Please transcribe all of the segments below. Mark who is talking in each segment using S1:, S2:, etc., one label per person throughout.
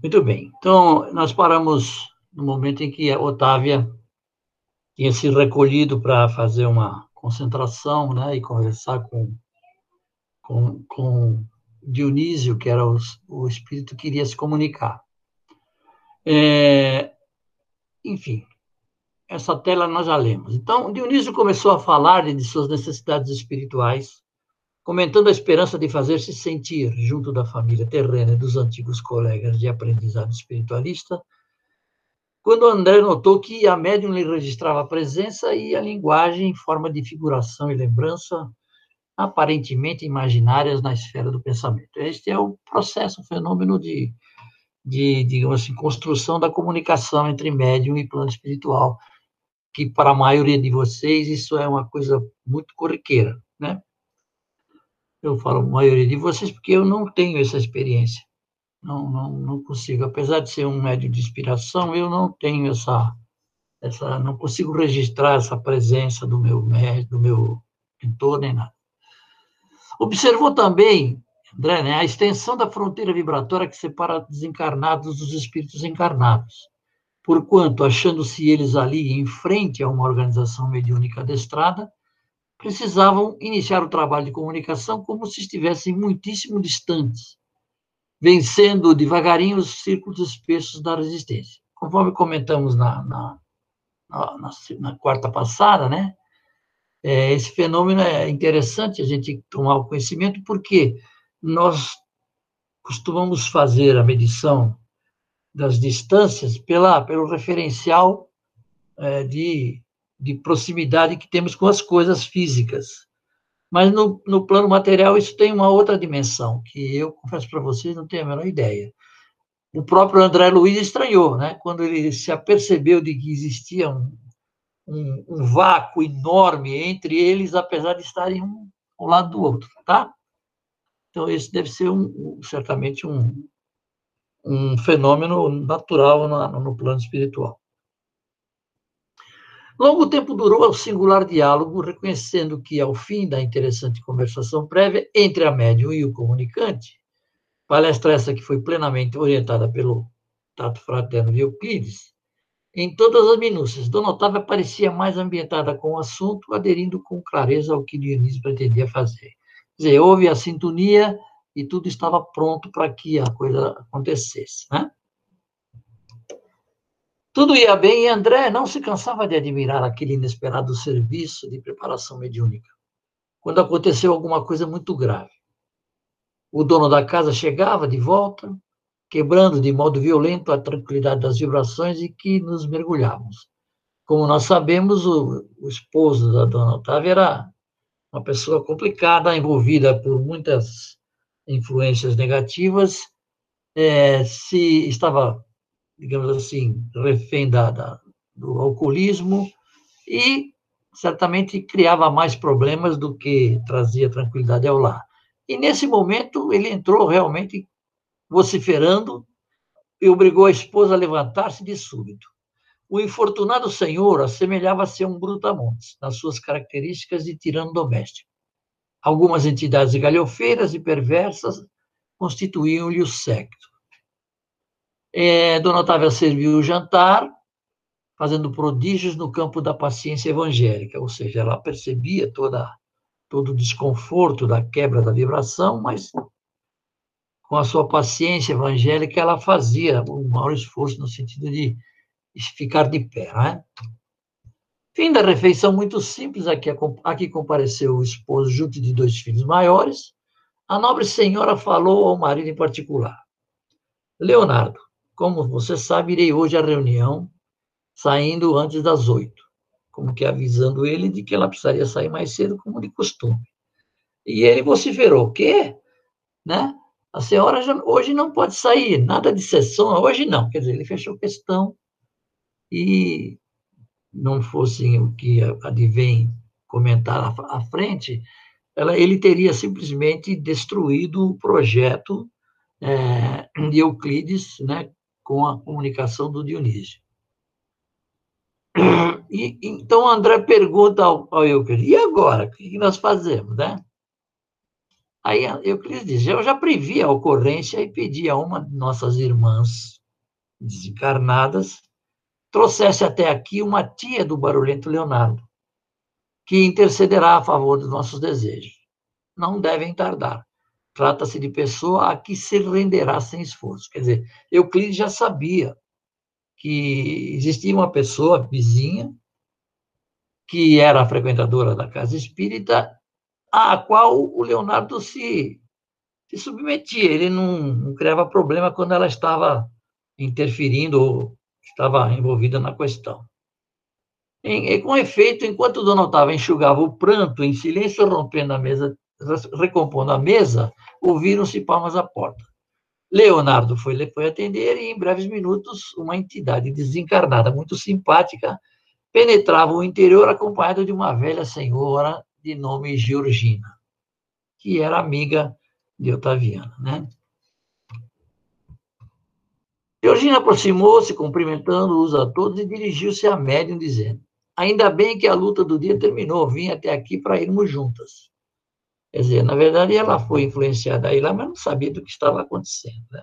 S1: Muito bem. Então, nós paramos no momento em que a Otávia tinha se recolhido para fazer uma concentração né, e conversar com, com, com Dionísio, que era o, o espírito que iria se comunicar. É, enfim, essa tela nós já lemos. Então, Dionísio começou a falar de suas necessidades espirituais, comentando a esperança de fazer-se sentir junto da família terrena e dos antigos colegas de aprendizado espiritualista, quando André notou que a médium lhe registrava a presença e a linguagem em forma de figuração e lembrança aparentemente imaginárias na esfera do pensamento. Este é o processo, o fenômeno de, de digamos assim, construção da comunicação entre médium e plano espiritual, que para a maioria de vocês isso é uma coisa muito corriqueira, né? Eu falo maioria de vocês porque eu não tenho essa experiência. Não, não, não consigo. Apesar de ser um médio de inspiração, eu não tenho essa, essa, não consigo registrar essa presença do meu médio, do meu mentor nem nada. Observou também, André, né, a extensão da fronteira vibratória que separa desencarnados dos espíritos encarnados. Porquanto, achando-se eles ali em frente a uma organização mediúnica adestrada, precisavam iniciar o trabalho de comunicação como se estivessem muitíssimo distantes, vencendo devagarinho os círculos espessos da resistência. Conforme comentamos na, na, na, na quarta passada, né? É, esse fenômeno é interessante a gente tomar o conhecimento, porque nós costumamos fazer a medição das distâncias pela, pelo referencial é, de de proximidade que temos com as coisas físicas. Mas no, no plano material isso tem uma outra dimensão, que eu confesso para vocês, não tenho a menor ideia. O próprio André Luiz estranhou, né? quando ele se apercebeu de que existia um, um, um vácuo enorme entre eles, apesar de estarem um ao lado do outro, tá? Então, esse deve ser um, certamente um, um fenômeno natural no, no plano espiritual. Longo tempo durou o singular diálogo, reconhecendo que, ao fim da interessante conversação prévia entre a médium e o comunicante, palestra essa que foi plenamente orientada pelo tato fraterno de Euclides, em todas as minúcias, Dona Otávia parecia mais ambientada com o assunto, aderindo com clareza ao que Dionísio pretendia fazer. Quer dizer, houve a sintonia e tudo estava pronto para que a coisa acontecesse, né? Tudo ia bem e André não se cansava de admirar aquele inesperado serviço de preparação mediúnica. Quando aconteceu alguma coisa muito grave. O dono da casa chegava de volta, quebrando de modo violento a tranquilidade das vibrações e que nos mergulhávamos. Como nós sabemos, o, o esposo da dona Otávia era uma pessoa complicada, envolvida por muitas influências negativas, é, se estava digamos assim, refém da, da, do alcoolismo e certamente criava mais problemas do que trazia tranquilidade ao lar. E nesse momento ele entrou realmente vociferando e obrigou a esposa a levantar-se de súbito. O infortunado senhor assemelhava-se a um brutamontes, nas suas características de tirano doméstico. Algumas entidades galhofeiras e perversas constituíam-lhe o séquito. É, Dona Otávia serviu o jantar, fazendo prodígios no campo da paciência evangélica, ou seja, ela percebia toda, todo o desconforto da quebra da vibração, mas com a sua paciência evangélica ela fazia um maior esforço no sentido de ficar de pé. Né? Fim da refeição muito simples, aqui, aqui compareceu o esposo junto de dois filhos maiores. A nobre senhora falou ao marido em particular. Leonardo, como você sabe, irei hoje à reunião, saindo antes das oito, como que avisando ele de que ela precisaria sair mais cedo, como de costume. E ele vociferou, o quê? Né? A senhora já, hoje não pode sair, nada de sessão, hoje não. Quer dizer, ele fechou questão e não fosse o que advém comentar à frente, ela, ele teria simplesmente destruído o projeto é, de Euclides, né, com a comunicação do Dionísio. E, então, André pergunta ao, ao Euclides, e agora? O que nós fazemos, né? Aí Euclides diz: Eu já previ a ocorrência e pedi a uma de nossas irmãs desencarnadas trouxesse até aqui uma tia do barulhento Leonardo, que intercederá a favor dos nossos desejos. Não devem tardar. Trata-se de pessoa a que se renderá sem esforço. Quer dizer, Euclides já sabia que existia uma pessoa vizinha que era frequentadora da casa espírita, a qual o Leonardo se, se submetia. Ele não, não criava problema quando ela estava interferindo ou estava envolvida na questão. E, com efeito, enquanto Dona Otávia enxugava o pranto em silêncio, rompendo a mesa, recompondo a mesa, ouviram-se palmas à porta. Leonardo foi, foi atender e, em breves minutos, uma entidade desencarnada, muito simpática, penetrava o interior acompanhada de uma velha senhora de nome Georgina, que era amiga de Otaviana, né? Georgina aproximou-se, cumprimentando-os a todos e dirigiu-se à médium, dizendo: Ainda bem que a luta do dia terminou, vim até aqui para irmos juntas. Quer dizer, na verdade, ela foi influenciada aí lá, mas não sabia do que estava acontecendo. Né?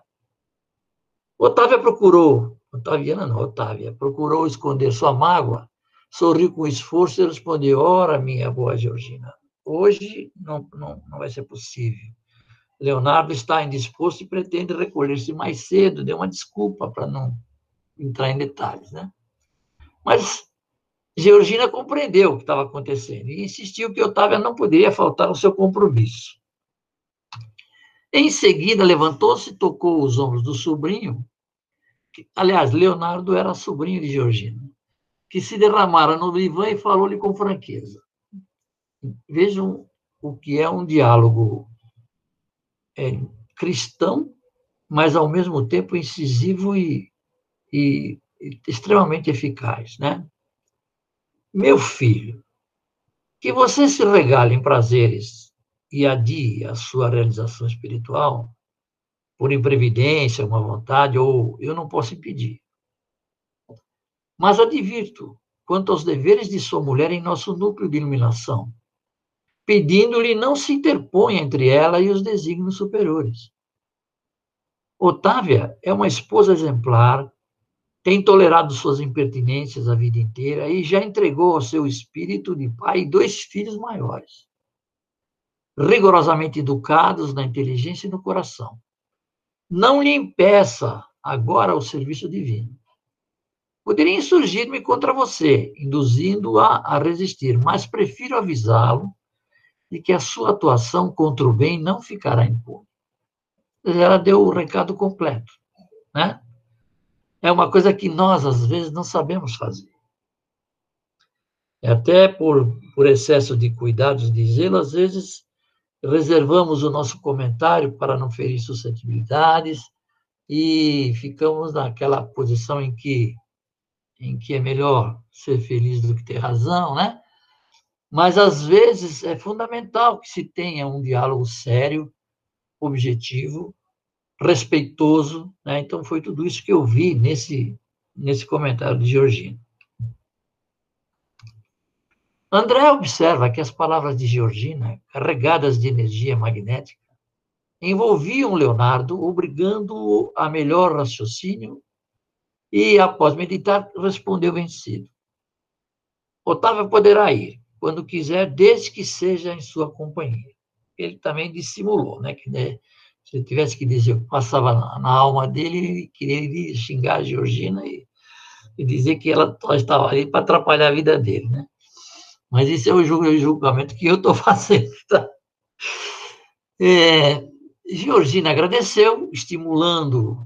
S1: Otávia procurou, Otaviana não, Otávia, procurou esconder sua mágoa, sorriu com esforço e respondeu: Ora, minha boa Georgina, hoje não, não, não vai ser possível. Leonardo está indisposto e pretende recolher-se mais cedo, deu uma desculpa para não entrar em detalhes, né? Mas Georgina compreendeu o que estava acontecendo e insistiu que Otávia não poderia faltar ao seu compromisso. Em seguida, levantou-se e tocou os ombros do sobrinho, que, aliás, Leonardo era sobrinho de Georgina, que se derramara no divã e falou-lhe com franqueza. Vejam o que é um diálogo é, cristão, mas ao mesmo tempo incisivo e, e, extremamente eficaz, né? Meu filho, que você se regale em prazeres e adie a sua realização espiritual, por imprevidência, uma vontade, ou eu não posso impedir. Mas advirto quanto aos deveres de sua mulher em nosso núcleo de iluminação, pedindo-lhe não se interponha entre ela e os desígnios superiores. Otávia é uma esposa exemplar, tem tolerado suas impertinências a vida inteira e já entregou ao seu espírito de pai dois filhos maiores, rigorosamente educados na inteligência e no coração. Não lhe impeça agora o serviço divino. Poderia insurgir-me contra você, induzindo-a a resistir, mas prefiro avisá-lo de que a sua atuação contra o bem não ficará impune. Ela deu o recado completo, né? É uma coisa que nós, às vezes, não sabemos fazer. Até por, por excesso de cuidados de zelo, às vezes reservamos o nosso comentário para não ferir suscetibilidades e ficamos naquela posição em que, em que é melhor ser feliz do que ter razão, né? Mas, às vezes, é fundamental que se tenha um diálogo sério, objetivo, respeitoso. Né? Então, foi tudo isso que eu vi nesse, nesse comentário de Georgina. André observa que as palavras de Georgina, carregadas de energia magnética, envolviam Leonardo, obrigando-o a melhor raciocínio, e, após meditar, respondeu vencido. Otávio poderá ir, quando quiser, desde que seja em sua companhia. Ele também dissimulou, né, que né, se eu tivesse que dizer o que passava na, na, alma dele, ele queria xingar a Georgina e, e dizer que ela estava ali para atrapalhar a vida dele, né? Mas isso é o julgamento que eu estou fazendo. Tá? É, Georgina agradeceu, estimulando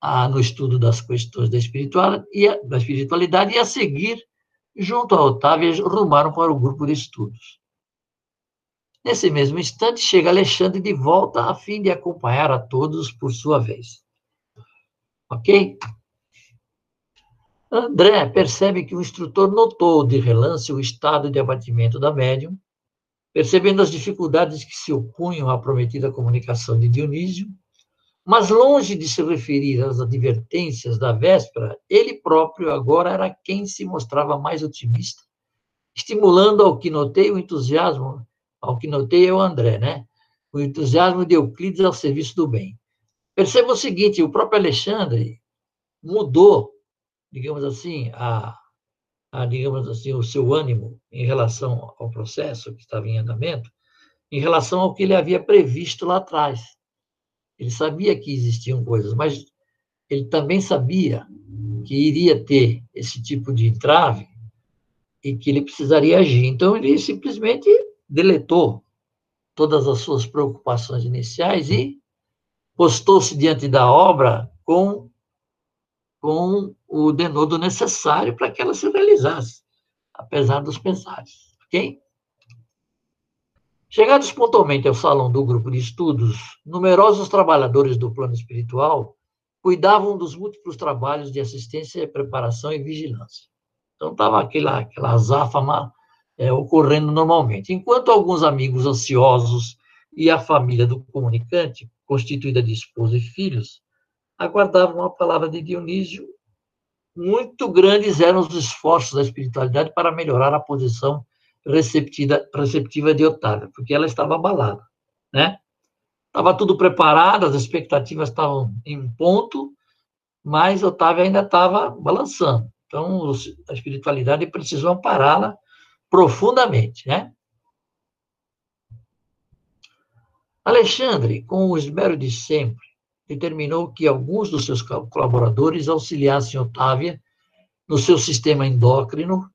S1: a, no estudo das questões da, espiritual, e a, da espiritualidade, e a seguir, junto a Otávia, rumaram para o grupo de estudos. Nesse mesmo instante, chega Alexandre de volta a fim de acompanhar a todos por sua vez. Ok? André percebe que o instrutor notou de relance o estado de abatimento da médium, percebendo as dificuldades que se opunham à prometida comunicação de Dionísio, mas longe de se referir às advertências da véspera, ele próprio agora era quem se mostrava mais otimista, estimulando ao que notei o entusiasmo ao que notei é o André, né? o entusiasmo de Euclides ao serviço do bem. Perceba o seguinte: o próprio Alexandre mudou, digamos assim, a, a, digamos assim, o seu ânimo em relação ao processo que estava em andamento, em relação ao que ele havia previsto lá atrás. Ele sabia que existiam coisas, mas ele também sabia que iria ter esse tipo de entrave e que ele precisaria agir. Então, ele simplesmente deletou todas as suas preocupações iniciais e postou-se diante da obra com, com o denodo necessário para que ela se realizasse, apesar dos pesares. Ok? Chegados pontualmente ao salão do grupo de estudos, numerosos trabalhadores do plano espiritual cuidavam dos múltiplos trabalhos de assistência, preparação e vigilância. Então, estava aquela, aquela azáfama é, ocorrendo normalmente. Enquanto alguns amigos ansiosos e a família do comunicante, constituída de esposa e filhos, aguardavam a palavra de Dionísio, muito grandes eram os esforços da espiritualidade para melhorar a posição receptiva, de Otávia, porque ela estava abalada, né? Estava tudo preparado, as expectativas estavam em ponto, mas Otávia ainda estava balançando. Então, a espiritualidade precisou ampará-la profundamente, né? Alexandre, com o esmero de sempre, determinou que alguns dos seus colaboradores auxiliassem Otávia no seu sistema endócrino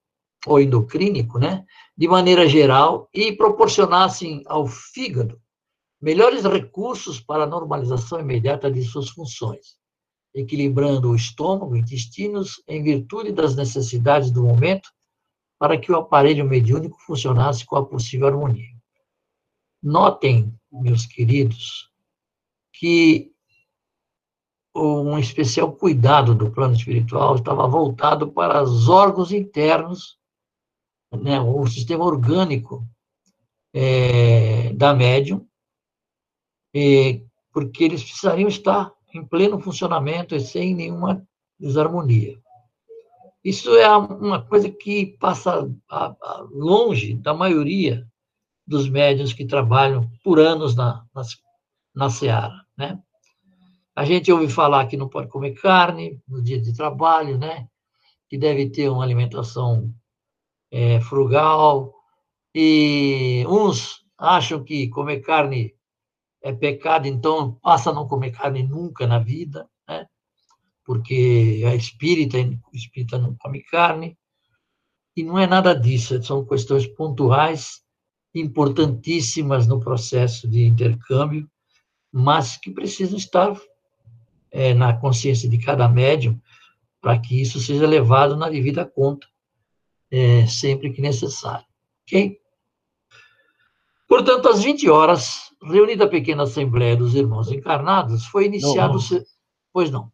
S1: ou endocrínico, né, de maneira geral e proporcionassem ao fígado melhores recursos para a normalização imediata de suas funções, equilibrando o estômago e intestinos em virtude das necessidades do momento para que o aparelho mediúnico funcionasse com a possível harmonia. Notem, meus queridos, que um especial cuidado do plano espiritual estava voltado para os órgãos internos, né, o sistema orgânico é, da médium, é, porque eles precisariam estar em pleno funcionamento e sem nenhuma desarmonia. Isso é uma coisa que passa longe da maioria dos médios que trabalham por anos na, na, na Seara, né? A gente ouve falar que não pode comer carne no dia de trabalho, né? Que deve ter uma alimentação é, frugal. E uns acham que comer carne é pecado, então passa a não comer carne nunca na vida porque a espírita, espírita não come carne, e não é nada disso, são questões pontuais, importantíssimas no processo de intercâmbio, mas que precisam estar é, na consciência de cada médium para que isso seja levado na devida conta, é, sempre que necessário. Ok? Portanto, às 20 horas, reunida a pequena assembleia dos irmãos encarnados, foi iniciado... Não, não. Pois não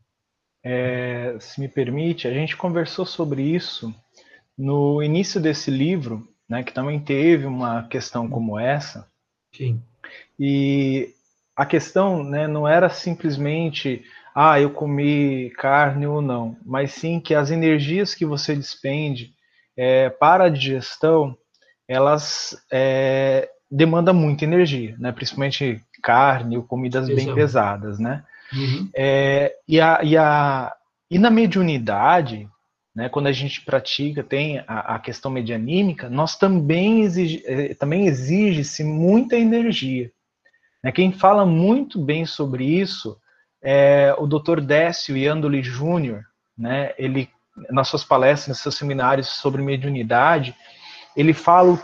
S2: é, se me permite, a gente conversou sobre isso no início desse livro, né, que também teve uma questão como essa.
S1: Sim.
S2: E a questão né, não era simplesmente, ah, eu comi carne ou não, mas sim que as energias que você despende é, para a digestão, elas é, demandam muita energia, né, principalmente carne ou comidas bem pesadas, né? Uhum. É, e, a, e, a, e na mediunidade, né, quando a gente pratica, tem a, a questão medianímica, nós também exige, é, também exige-se muita energia. Né? Quem fala muito bem sobre isso é o Dr. Décio Iandoli Júnior, né? Ele nas suas palestras, nos seus seminários sobre mediunidade, ele fala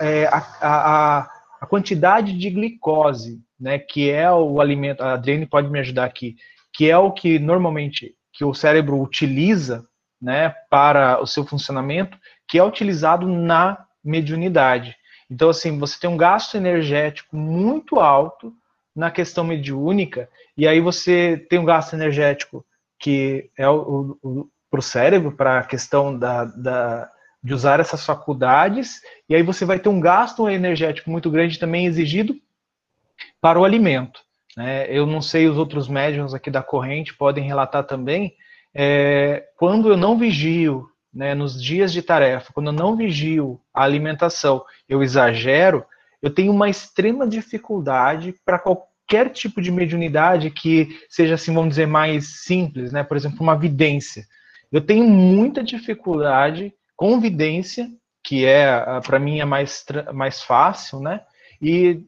S2: é, a, a, a, quantidade de glicose né, que é o alimento, a Adriane pode me ajudar aqui, que é o que normalmente que o cérebro utiliza, né, para o seu funcionamento, que é utilizado na mediunidade. Então, assim, você tem um gasto energético muito alto na questão mediúnica, e aí você tem um gasto energético que é o, o para o cérebro, para a questão da, da, de usar essas faculdades, e aí você vai ter um gasto energético muito grande também exigido para o alimento. Né? Eu não sei, os outros médiums aqui da corrente podem relatar também, é, quando eu não vigio, né, nos dias de tarefa, quando eu não vigio a alimentação, eu exagero, eu tenho uma extrema dificuldade para qualquer tipo de mediunidade que seja, assim, vamos dizer, mais simples, né? Por exemplo, uma vidência. Eu tenho muita dificuldade com vidência, que é, para mim, é mais, mais fácil, né? E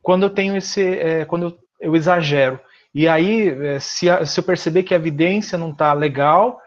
S2: quando eu tenho esse, é, quando eu, exagero. E aí, é, se, se eu perceber que a evidência não está legal,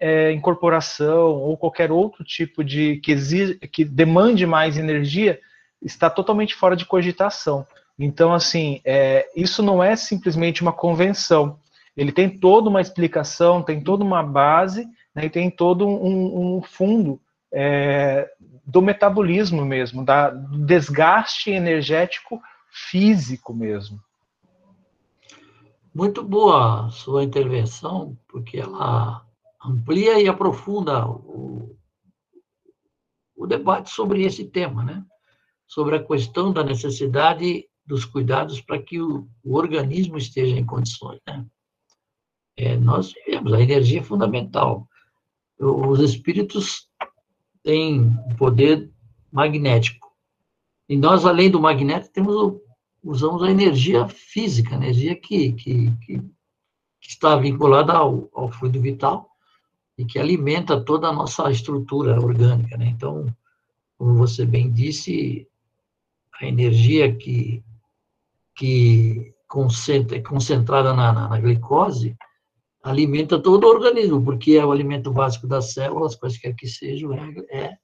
S2: é, incorporação ou qualquer outro tipo de que exige, que demande mais energia, está totalmente fora de cogitação. Então, assim, é, isso não é simplesmente uma convenção. Ele tem toda uma explicação, tem toda uma base, né, e tem todo um, um fundo é, do metabolismo mesmo, da, do desgaste energético físico mesmo.
S1: Muito boa sua intervenção, porque ela amplia e aprofunda o, o debate sobre esse tema, né? Sobre a questão da necessidade dos cuidados para que o, o organismo esteja em condições, né? É, nós vivemos, a energia é fundamental. Os espíritos têm poder magnético. E nós, além do magnético, temos usamos a energia física, a energia que, que, que, que está vinculada ao, ao, fluido vital e que alimenta toda a nossa estrutura orgânica. Né? Então, como você bem disse, a energia que, que concentra, é concentrada na, na, na glicose alimenta todo o organismo, porque é o alimento básico das células, quaisquer que sejam, é,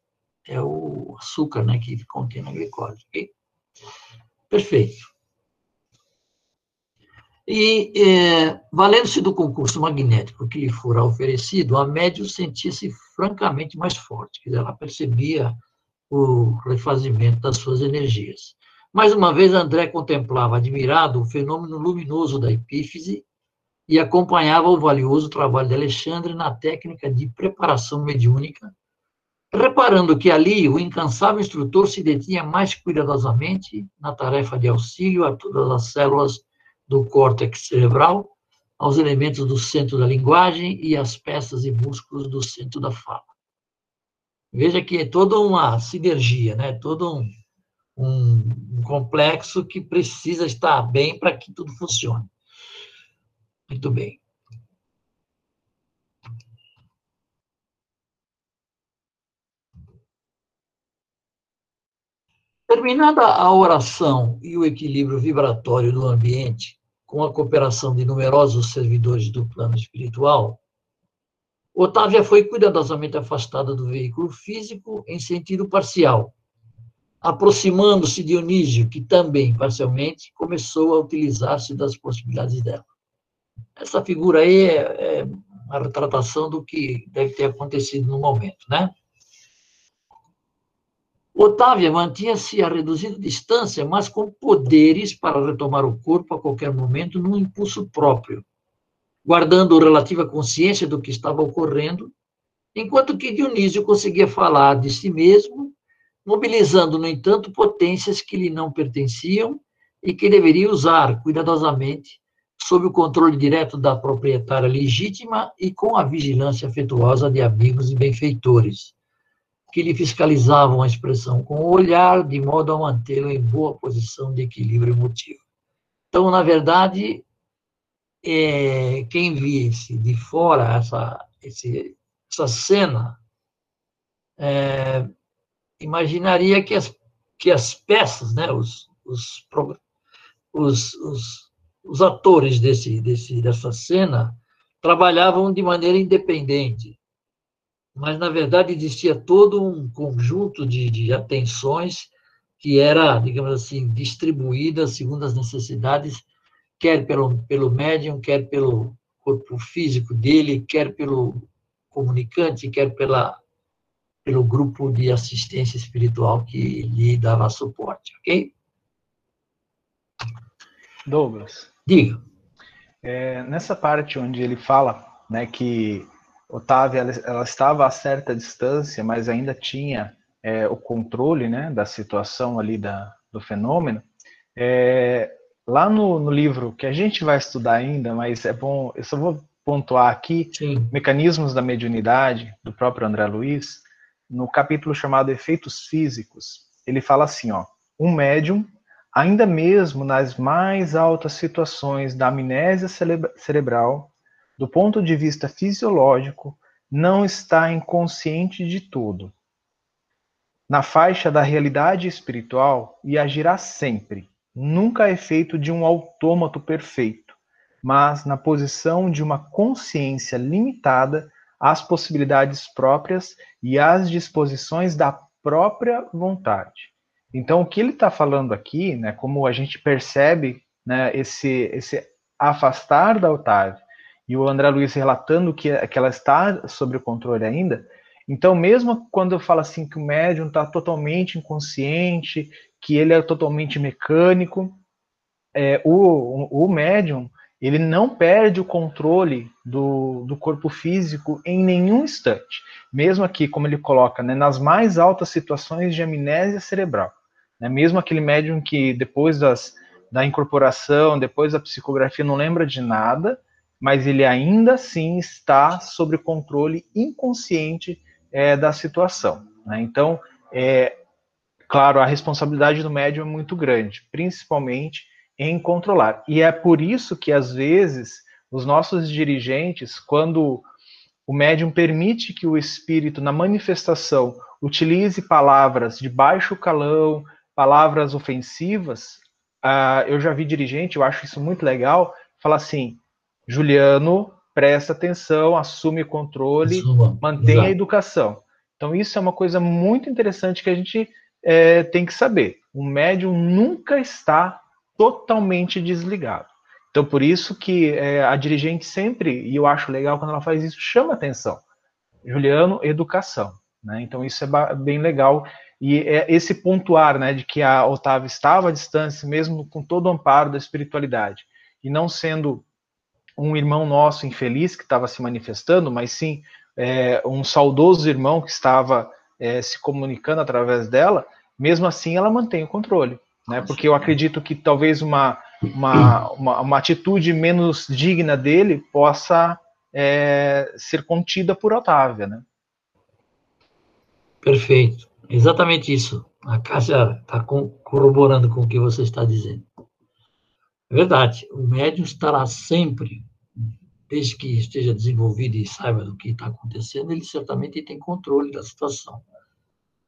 S1: é o açúcar né, que contém na glicose. Okay? Perfeito. E, é, valendo-se do concurso magnético que lhe fora oferecido, a médium sentia-se francamente mais forte, dizer, ela percebia o refazimento das suas energias. Mais uma vez, André contemplava admirado o fenômeno luminoso da epífise e acompanhava o valioso trabalho de Alexandre na técnica de preparação mediúnica reparando que ali o incansável instrutor se detinha mais cuidadosamente na tarefa de auxílio a todas as células do córtex cerebral, aos elementos do centro da linguagem e às peças e músculos do centro da fala. Veja que é toda uma sinergia, né? todo um, um, um complexo que precisa estar bem para que tudo funcione. Muito bem. Terminada a oração e o equilíbrio vibratório do ambiente, com a cooperação de numerosos servidores do plano espiritual, Otávia foi cuidadosamente afastada do veículo físico em sentido parcial, aproximando-se de Dionísio, que também, parcialmente, começou a utilizar-se das possibilidades dela. Essa figura aí é, é uma retratação do que deve ter acontecido no momento, né? Otávia mantinha-se a reduzida distância, mas com poderes para retomar o corpo a qualquer momento num impulso próprio, guardando relativa consciência do que estava ocorrendo, enquanto que Dionísio conseguia falar de si mesmo, mobilizando, no entanto, potências que lhe não pertenciam e que deveria usar cuidadosamente, sob o controle direto da proprietária legítima e com a vigilância afetuosa de amigos e benfeitores que lhe fiscalizavam a expressão com o olhar, de modo a mantê-lo em boa posição de equilíbrio emotivo. Então, na verdade, é, quem visse de fora essa, esse, essa cena, é, imaginaria que as, que as peças, né, os, os, os, os, os atores desse, desse, dessa cena, trabalhavam de maneira independente mas na verdade existia todo um conjunto de, de atenções que era, digamos assim, distribuída segundo as necessidades, quer pelo, pelo médium, quer pelo corpo físico dele, quer pelo comunicante, quer pela, pelo grupo de assistência espiritual que lhe dava suporte, ok?
S2: Douglas.
S1: Diga.
S2: É, nessa parte onde ele fala né, que Otávia ela, ela, estava a certa distância, mas ainda tinha é, o controle né, da situação ali da, do fenômeno. É, lá no, no, livro, que a gente vai estudar ainda, mas é bom, eu só vou pontuar aqui, Sim. Mecanismos da Mediunidade, do próprio André Luiz, no capítulo chamado Efeitos Físicos, ele fala assim, ó, um médium, ainda mesmo nas mais altas situações da amnésia cerebral, do ponto de vista fisiológico, não está inconsciente de tudo. Na faixa da realidade espiritual, e agirá sempre, nunca é feito de um autômato perfeito, mas na posição de uma consciência limitada às possibilidades próprias e às disposições da própria vontade. Então, o que ele está falando aqui, né, como a gente percebe né, esse, esse afastar da Otávia e o André Luiz relatando que, que ela está sob o controle ainda, então, mesmo quando eu falo assim que o médium está totalmente inconsciente, que ele é totalmente mecânico, é, o, o médium ele não perde o controle do, do corpo físico em nenhum instante. Mesmo aqui, como ele coloca, né, nas mais altas situações de amnésia cerebral. Né, mesmo aquele médium que depois das, da incorporação, depois da psicografia, não lembra de nada, mas ele ainda assim está sob controle inconsciente é, da situação. Né? Então, é, claro, a responsabilidade do médium é muito grande, principalmente em controlar. E é por isso que, às vezes, os nossos dirigentes, quando o médium permite que o espírito, na manifestação, utilize palavras de baixo calão, palavras ofensivas, uh, eu já vi dirigente, eu acho isso muito legal, falar assim, Juliano, presta atenção, assume o controle, Assuma. mantenha Exato. a educação. Então, isso é uma coisa muito interessante que a gente é, tem que saber. O médium nunca está totalmente desligado. Então, por isso que é, a dirigente sempre, e eu acho legal quando ela faz isso, chama atenção. Juliano, educação. Né? Então, isso é bem legal. E é esse pontuar né, de que a Otávia estava à distância, mesmo com todo o amparo da espiritualidade, e não sendo um irmão nosso infeliz que estava se manifestando, mas sim é, um saudoso irmão que estava é, se comunicando através dela, mesmo assim ela mantém o controle. Né? Porque eu acredito que talvez uma, uma, uma, uma atitude menos digna dele possa é, ser contida por Otávia. Né?
S1: Perfeito. Exatamente isso. A Cássia está corroborando com o que você está dizendo. É verdade. O médium estará sempre, desde que esteja desenvolvido e saiba do que está acontecendo, ele certamente tem controle da situação.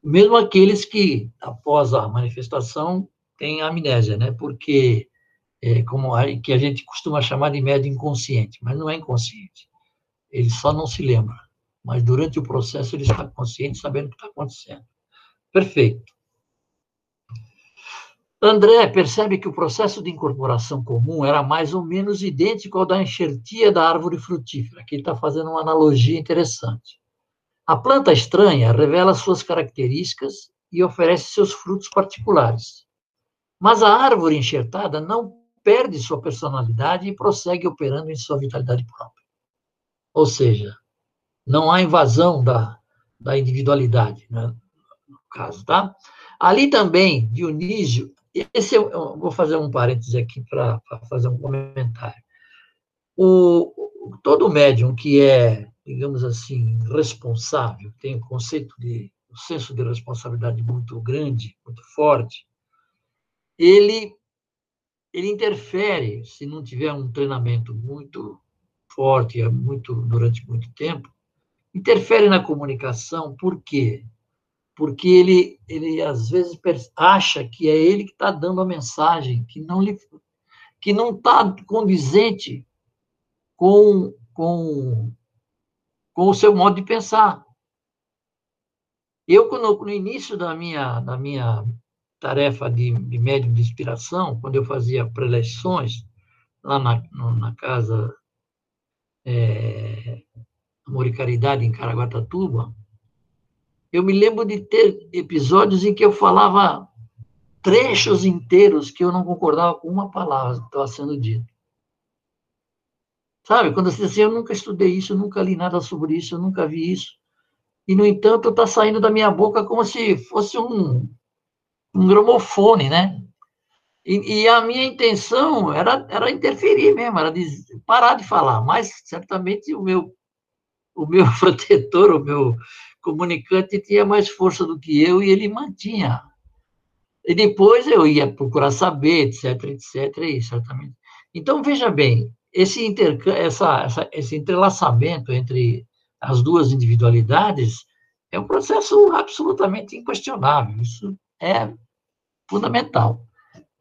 S1: Mesmo aqueles que, após a manifestação, têm amnésia, né? Porque, é, como a, que a gente costuma chamar de médium inconsciente, mas não é inconsciente. Ele só não se lembra. Mas durante o processo ele está consciente, sabendo o que está acontecendo. Perfeito. André percebe que o processo de incorporação comum era mais ou menos idêntico ao da enxertia da árvore frutífera. Aqui está fazendo uma analogia interessante. A planta estranha revela suas características e oferece seus frutos particulares. Mas a árvore enxertada não perde sua personalidade e prossegue operando em sua vitalidade própria. Ou seja, não há invasão da, da individualidade, né, caso, tá? Ali também, Dionísio esse eu, eu vou fazer um parêntese aqui para fazer um comentário. O, todo médium que é, digamos assim, responsável, tem o conceito de, o senso de responsabilidade muito grande, muito forte, ele, ele interfere, se não tiver um treinamento muito forte, muito durante muito tempo, interfere na comunicação, por quê? Porque ele, ele às vezes acha que é ele que está dando a mensagem, que não lhe, que não está condizente com, com, com o seu modo de pensar. Eu, quando, no início da minha, da minha tarefa de, de médium de inspiração, quando eu fazia preleções lá na, na casa é, Amor e Caridade, em Caraguatatuba, eu me lembro de ter episódios em que eu falava trechos inteiros que eu não concordava com uma palavra que estava sendo dito. Sabe? Quando você diz assim, eu nunca estudei isso, eu nunca li nada sobre isso, eu nunca vi isso. E, no entanto, está saindo da minha boca como se fosse um, um gramofone, né? E, e, a minha intenção era, era interferir mesmo, era de parar de falar. Mas, certamente, o meu, o meu protetor, o meu comunicante tinha mais força do que eu e ele mantinha E depois eu ia procurar saber, etc, etc, e certamente. Então, veja bem, esse, essa, essa, esse entrelaçamento entre as duas individualidades é um processo absolutamente inquestionável. Isso é fundamental.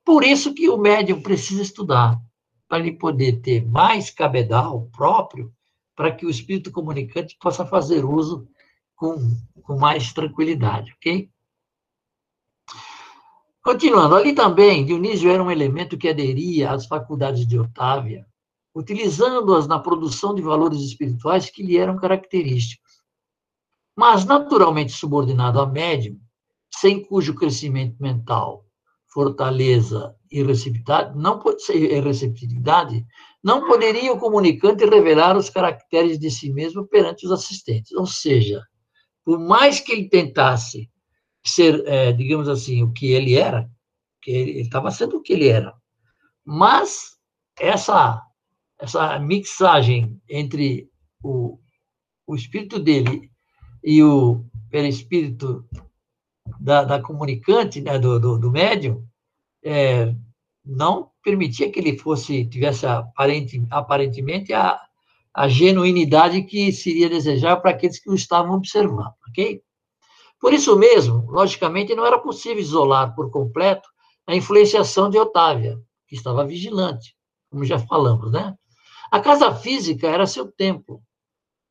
S1: Por isso que o médium precisa estudar, para ele poder ter mais cabedal próprio, para que o espírito comunicante possa fazer uso com, com mais tranquilidade, ok? Continuando, ali também, Dionísio era um elemento que aderia às faculdades de Otávia, utilizando-as na produção de valores espirituais que lhe eram característicos. Mas naturalmente subordinado a médium, sem cujo crescimento mental, fortaleza e receptividade não, receptividade, não poderia o comunicante revelar os caracteres de si mesmo perante os assistentes. Ou seja, por mais que ele tentasse ser, é, digamos assim, o que ele era, que ele estava sendo o que ele era, mas essa essa mixagem entre o, o espírito dele e o perispírito da, da comunicante, né, do, do, do médium, é, não permitia que ele fosse, tivesse aparente, aparentemente a, a genuinidade que seria desejável para aqueles que o estavam observando, ok? Por isso mesmo, logicamente, não era possível isolar por completo a influenciação de Otávia, que estava vigilante, como já falamos, né? A casa física era seu templo,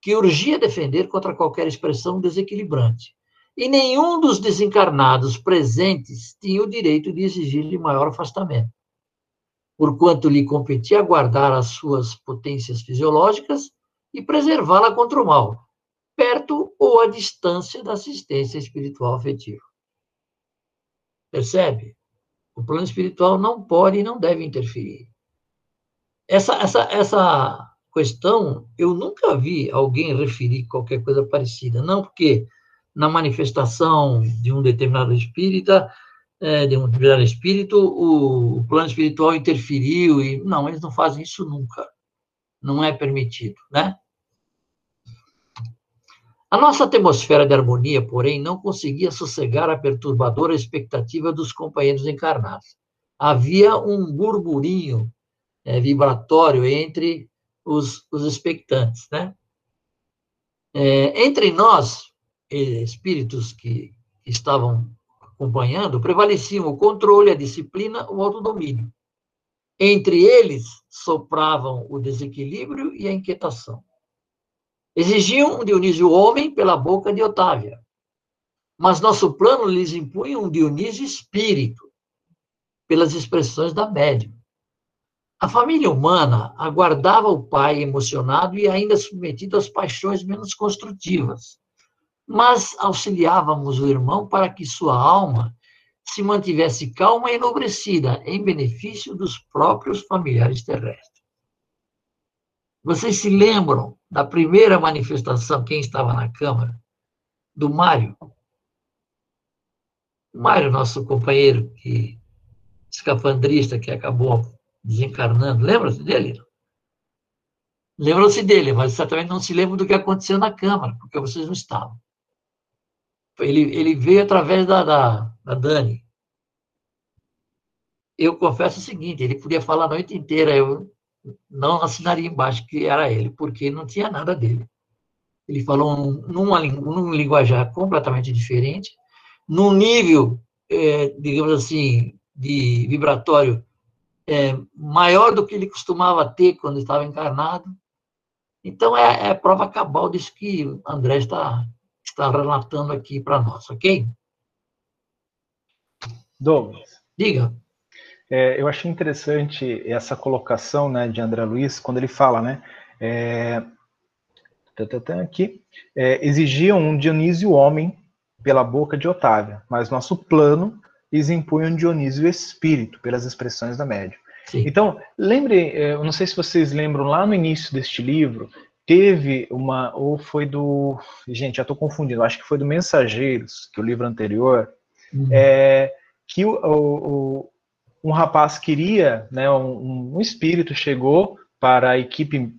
S1: que urgia defender contra qualquer expressão desequilibrante. E nenhum dos desencarnados presentes tinha o direito de exigir-lhe maior afastamento, porquanto lhe competia guardar as suas potências fisiológicas e preservá-la contra o mal, perto ou à distância da assistência espiritual afetiva. Percebe? O plano espiritual não pode e não deve interferir. Essa, essa, essa questão, eu nunca vi alguém referir qualquer coisa parecida. Não porque na manifestação de um determinado espírita, é, de um determinado espírito, o, o, plano espiritual interferiu e não, eles não fazem isso nunca. Não é permitido, né? A nossa atmosfera de harmonia, porém, não conseguia sossegar a perturbadora expectativa dos companheiros encarnados. Havia um burburinho é, vibratório entre os, os expectantes, né? É, entre nós, espíritos que estavam acompanhando, prevaleciam o controle, a disciplina, o autodomínio. Entre eles, sopravam o desequilíbrio e a inquietação. Exigiam um Dionísio homem pela boca de Otávia, mas nosso plano lhes impunha um Dionísio espírito, pelas expressões da médium. A família humana aguardava o pai emocionado e ainda submetido às paixões menos construtivas, mas auxiliávamos o irmão para que sua alma se mantivesse calma e enobrecida em benefício dos próprios familiares terrestres. Vocês se lembram da primeira manifestação, quem estava na Câmara? Do Mário. O Mário, nosso companheiro que escafandrista que acabou desencarnando. Lembra-se dele? Lembram-se dele, mas certamente não se lembram do que aconteceu na Câmara, porque vocês não estavam. Ele, ele veio através da, da, da Dani. Eu confesso o seguinte, ele podia falar a noite inteira, eu não assinaria embaixo que era ele, porque não tinha nada dele. Ele falou numa, num linguajar completamente diferente, num nível, é, digamos assim, de vibratório é, maior do que ele costumava ter quando estava encarnado. Então, é, é prova cabal disso que André está, está relatando aqui para nós, ok?
S2: Douglas.
S1: Diga.
S2: É, eu achei interessante essa colocação né, de André Luiz, quando ele fala, né? É, aqui, é, exigiam um Dionísio homem pela boca de Otávia, mas nosso plano eles impunham Dionísio espírito, pelas expressões da médium. Sim. Então, lembre, eh, eu não sei se vocês lembram, lá no início deste livro, teve uma, ou foi do, gente, já estou confundindo, acho que foi do Mensageiros, que é o livro anterior, uhum. é, que o, o, um rapaz queria, né, um, um espírito chegou para a equipe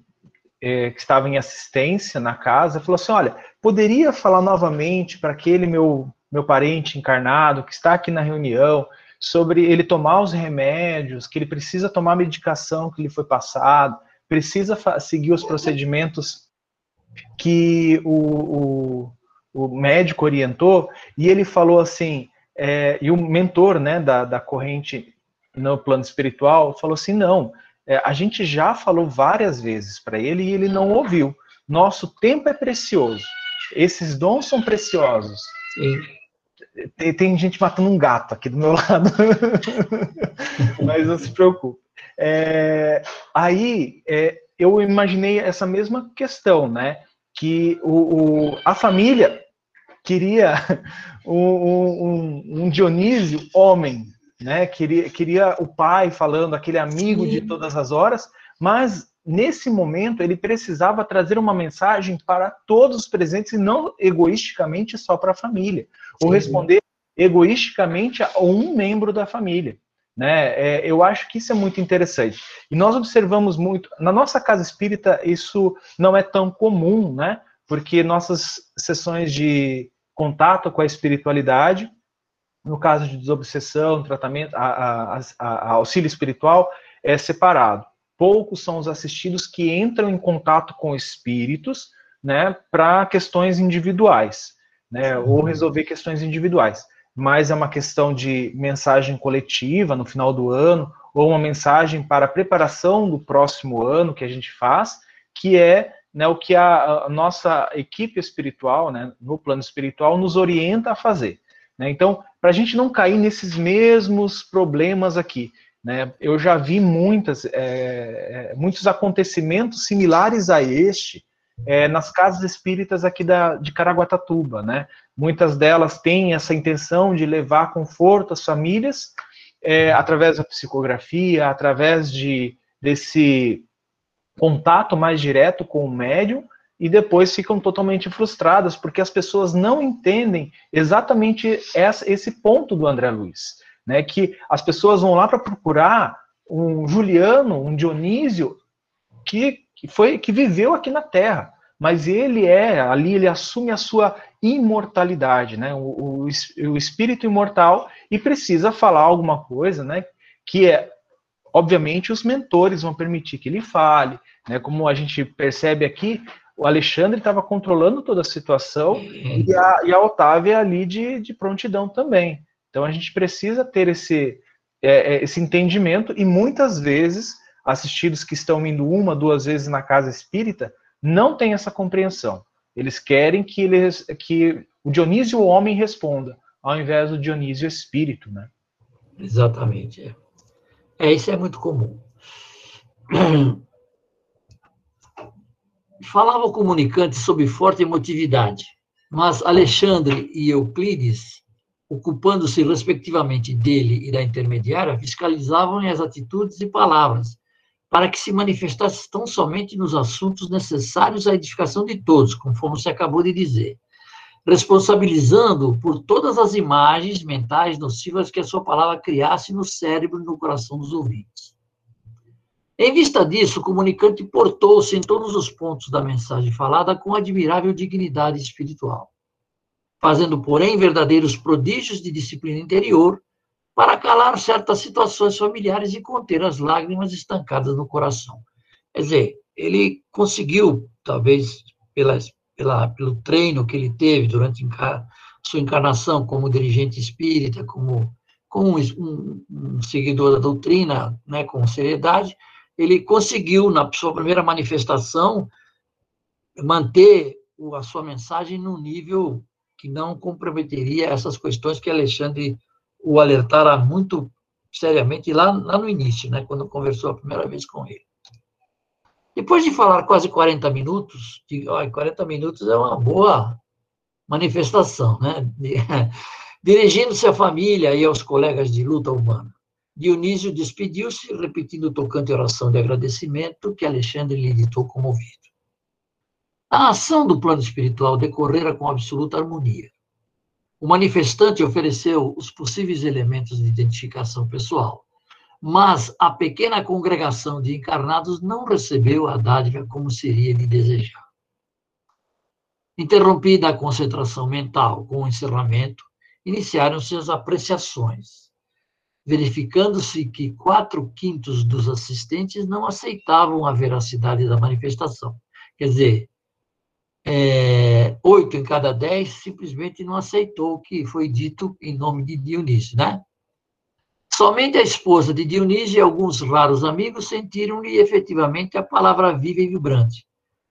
S2: é, que estava em assistência na casa, falou assim, olha, poderia falar novamente para aquele meu meu parente encarnado que está aqui na reunião, sobre ele tomar os remédios, que ele precisa tomar a medicação que lhe foi passado, precisa seguir os procedimentos que o, o, o médico orientou, e ele falou assim, é, e o mentor né, da, da corrente no plano espiritual falou assim, não, é, a gente já falou várias vezes para ele e ele não ouviu. Nosso tempo é precioso. Esses dons são preciosos. Tem, tem, gente matando um gato aqui do meu lado. Mas não se preocupe. É, aí é, eu imaginei essa mesma questão, né? Que o, o a família queria um, um, um, Dionísio homem, né? Queria, queria o pai falando, aquele amigo Sim. de todas as horas, mas nesse momento ele precisava trazer uma mensagem para todos os presentes e não egoisticamente só para a família, Sim. ou responder egoisticamente a um membro da família. Né? É, eu acho que isso é muito interessante. E nós observamos muito, na nossa casa espírita, isso não é tão comum, né? Porque nossas sessões de contato com a espiritualidade, no caso de desobsessão, tratamento, a, a, a, auxílio espiritual, é separado. Poucos são os assistidos que entram em contato com espíritos, né, para questões individuais, né, ou resolver questões individuais mas é uma questão de mensagem coletiva no final do ano, ou uma mensagem para a preparação do próximo ano que a gente faz, que é né, o que a, a, nossa equipe espiritual, né, no plano espiritual, nos orienta a fazer. Né? Então, para a gente não cair nesses mesmos problemas aqui, né, eu já vi muitas, é, é muitos acontecimentos similares a este é, nas casas espíritas aqui da, de Caraguatatuba, né? Muitas delas têm essa intenção de levar conforto às famílias é, através da psicografia, através de desse contato mais direto com o médium e depois ficam totalmente frustradas porque as pessoas não entendem exatamente esse ponto do André Luiz, né? Que as pessoas vão lá para procurar um Juliano, um Dionísio que que foi que viveu aqui na Terra, mas ele é ali ele assume a sua imortalidade, né? O, o, o espírito imortal e precisa falar alguma coisa, né? Que é obviamente os mentores vão permitir que ele fale, né? Como a gente percebe aqui, o Alexandre estava controlando toda a situação e a, e a Otávia ali de, de prontidão também. Então a gente precisa ter esse, é, é esse entendimento e muitas vezes assistidos que estão indo uma, duas vezes na casa espírita, não têm essa compreensão. Eles querem que, eles, que o Dionísio o homem responda, ao invés do Dionísio espírito, né?
S1: Exatamente. É, é isso é muito comum. Falava o comunicante sob forte emotividade, mas Alexandre e Euclides, ocupando-se respectivamente dele e da intermediária, fiscalizavam as atitudes e palavras, para que se manifestasse tão somente nos assuntos necessários à edificação de todos, conforme se acabou de dizer, responsabilizando por todas as imagens mentais nocivas que a sua palavra criasse no cérebro e no coração dos ouvintes. Em vista disso, o comunicante portou-se em todos os pontos da mensagem falada com admirável dignidade espiritual, fazendo, porém, verdadeiros prodígios de disciplina interior para calar certas situações familiares e conter as lágrimas estancadas no coração. Quer dizer, ele conseguiu, talvez pela, pela, pelo treino que ele teve durante a sua encarnação como dirigente espírita, como, como um, um, seguidor da doutrina, né, com seriedade, ele conseguiu, na sua primeira manifestação, manter a sua mensagem num nível que não comprometeria essas questões que Alexandre o alertara muito seriamente lá, lá no início, né, quando conversou a primeira vez com ele. Depois de falar quase 40 minutos, de, ó, 40 minutos é uma boa manifestação, né? Dirigindo-se à família e aos colegas de luta humana, Dionísio despediu-se, repetindo tocante oração de agradecimento que Alexandre lhe ditou comovido. A ação do plano espiritual decorrera com absoluta harmonia. O manifestante ofereceu os possíveis elementos de identificação pessoal, mas a pequena congregação de encarnados não recebeu a dádiva como seria de desejar. Interrompida a concentração mental com o encerramento, iniciaram-se as apreciações, verificando-se que quatro quintos dos assistentes não aceitavam a veracidade da manifestação. Quer dizer, é, oito em cada dez simplesmente não aceitou o que foi dito em nome de Dionísio, né? Somente a esposa de Dionísio e alguns raros amigos sentiram-lhe efetivamente a palavra viva e vibrante.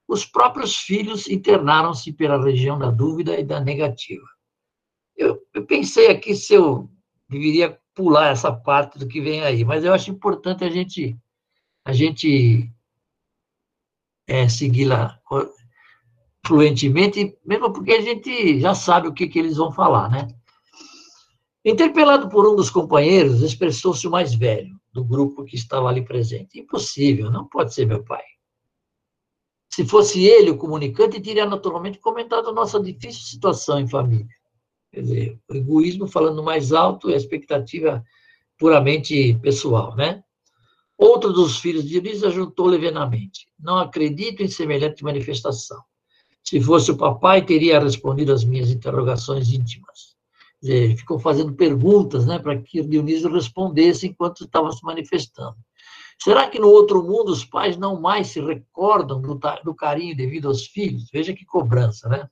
S1: Os próprios filhos internaram-se pela região da dúvida e da negativa. Eu, eu, pensei aqui se eu deveria pular essa parte do que vem aí, mas eu acho importante a gente a gente é, seguir lá fluentemente, mesmo porque a gente já sabe o que, que eles vão falar, né? Interpelado por um dos companheiros, expressou-se o mais velho do grupo que estava ali presente. Impossível, não pode ser meu pai. Se fosse ele o comunicante, teria naturalmente comentado nossa difícil situação em família. Quer dizer, o egoísmo falando mais alto e a expectativa puramente pessoal, né? Outro dos filhos de Elisa juntou levianamente. Não acredito em semelhante manifestação. Se fosse o papai, teria respondido às minhas interrogações íntimas. Ele ficou fazendo perguntas né, para que Dionísio respondesse enquanto estava se manifestando. Será que no outro mundo os pais não mais se recordam do, do carinho devido aos filhos? Veja que cobrança, né?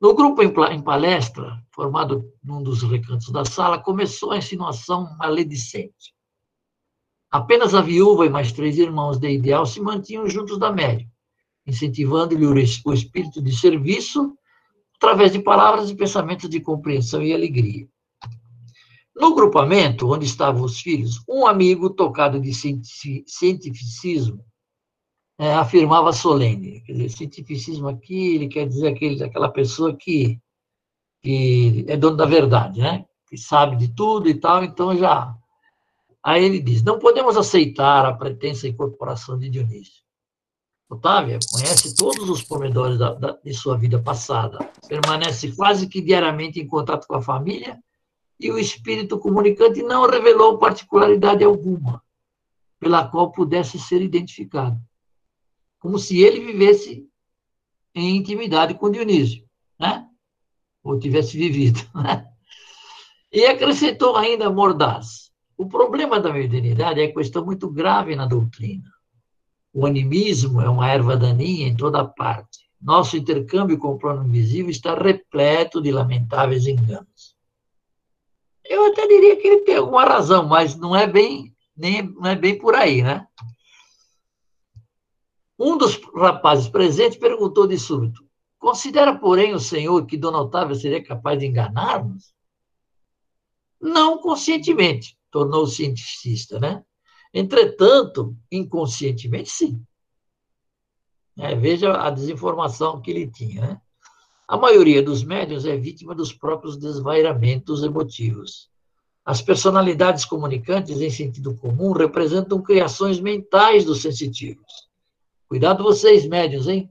S1: No grupo em palestra, formado num dos recantos da sala, começou a insinuação maledicente. Apenas a viúva e mais três irmãos de Ideal se mantinham juntos da média incentivando-lhe o espírito de serviço através de palavras e pensamentos de compreensão e alegria. No grupamento, onde estavam os filhos, um amigo tocado de cientificismo é, afirmava solene. Quer dizer, cientificismo aqui, ele quer dizer aquele, aquela pessoa que, que é dono da verdade, né? Que sabe de tudo e tal, então já. Aí ele diz: não podemos aceitar a pretensa incorporação de Dionísio. Otávia conhece todos os pormenores da, da, de sua vida passada, permanece quase que diariamente em contato com a família e o espírito comunicante não revelou particularidade alguma pela qual pudesse ser identificado, como se ele vivesse em intimidade com Dionísio, né? ou tivesse vivido. Né? E acrescentou ainda mordaz: o problema da mediunidade é questão muito grave na doutrina o animismo é uma erva daninha em toda parte. Nosso intercâmbio com o plano invisível está repleto de lamentáveis enganos. Eu até diria que ele tem alguma razão, mas não é bem, nem, não é bem por aí, né? Um dos rapazes presentes perguntou de súbito: Considera, porém, o senhor que Dona Otávia seria capaz de enganar-nos? Não conscientemente, tornou o cientista, né? Entretanto, inconscientemente, sim. É, veja a desinformação que ele tinha. Né? A maioria dos médios é vítima dos próprios desvairamentos emotivos. As personalidades comunicantes, em sentido comum, representam criações mentais dos sensitivos. Cuidado vocês, médios, hein?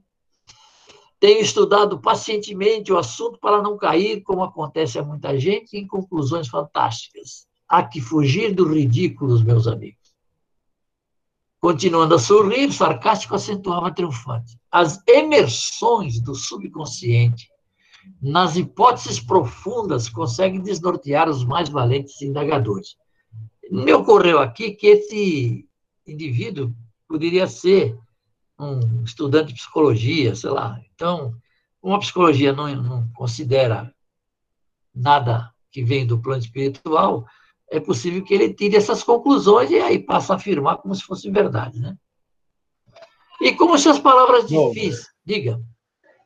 S1: Tenho estudado pacientemente o assunto para não cair, como acontece a muita gente, em conclusões fantásticas. Há que fugir do ridículo, meus amigos. Continuando a sorrir, sarcástico acentuava triunfante. As emersões do subconsciente, nas hipóteses profundas, conseguem desnortear os mais valentes indagadores. Me ocorreu aqui que esse indivíduo poderia ser um estudante de psicologia, sei lá. Então, uma psicologia não, não considera nada que vem do plano espiritual, é possível que ele tire essas conclusões e aí passa a afirmar como se fosse verdade, né? E como se as palavras difíceis, diga.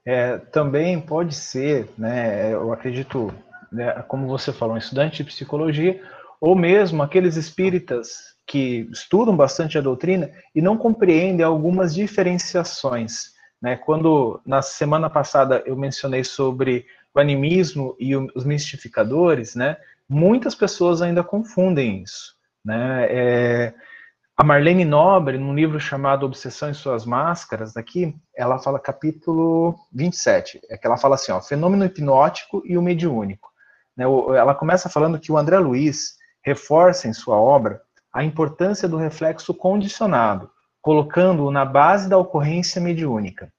S2: É, também pode ser, né, eu acredito, né, como você falou, um estudante de psicologia, ou mesmo aqueles espíritas que estudam bastante a doutrina e não compreendem algumas diferenciações. Né? Quando na semana passada eu mencionei sobre o animismo e os mistificadores, né? Muitas pessoas ainda confundem isso. Né? É, a Marlene Nobre, num livro chamado Obsessão e Suas Máscaras, aqui, ela fala capítulo 27, é que ela fala assim, ó, fenômeno hipnótico e o mediúnico. Né? Ela começa falando que o André Luiz reforça em sua obra a importância do reflexo condicionado, colocando-o na base da ocorrência mediúnica.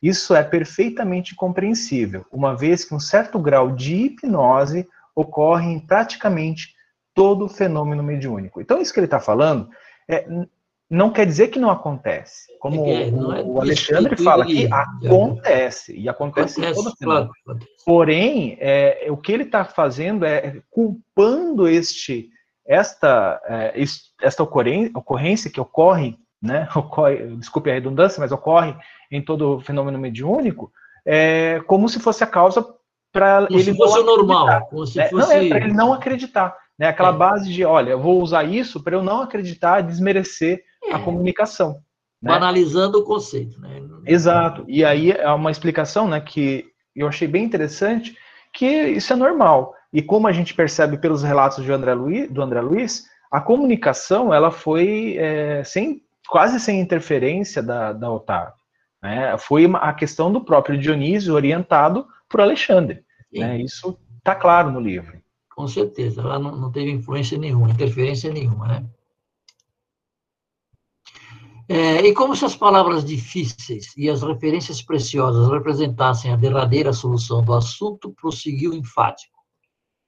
S2: Isso é perfeitamente compreensível, uma vez que um certo grau de hipnose ocorre em praticamente todo o fenômeno mediúnico. Então, isso que ele está falando é, não quer dizer que não acontece. Como é, não é o Alexandre fala, que acontece, e acontece, acontece todo claro, Porém, é, o que ele está fazendo é culpando este, esta, é, esta ocorrência que ocorre, né, ocorre, desculpe a redundância, mas ocorre em todo o fenômeno mediúnico, é, como se fosse a causa para ele
S1: se fosse o normal, como se
S2: fosse... Não, é para ele não acreditar. Né? Aquela é. base de, olha, eu vou usar isso para eu não acreditar, desmerecer é. a comunicação.
S1: Né? Banalizando o conceito. Né?
S2: Exato. E aí é uma explicação né, que eu achei bem interessante, que isso é normal. E como a gente percebe pelos relatos do André Luiz, do André Luiz a comunicação ela foi é, sem, quase sem interferência da, da Otávio. Né? Foi a questão do próprio Dionísio orientado por Alexandre. Né? Isso está claro no livro.
S1: Com certeza, ela não, não teve influência nenhuma, interferência nenhuma, né? É, e como se as palavras difíceis e as referências preciosas representassem a derradeira solução do assunto, prosseguiu enfático.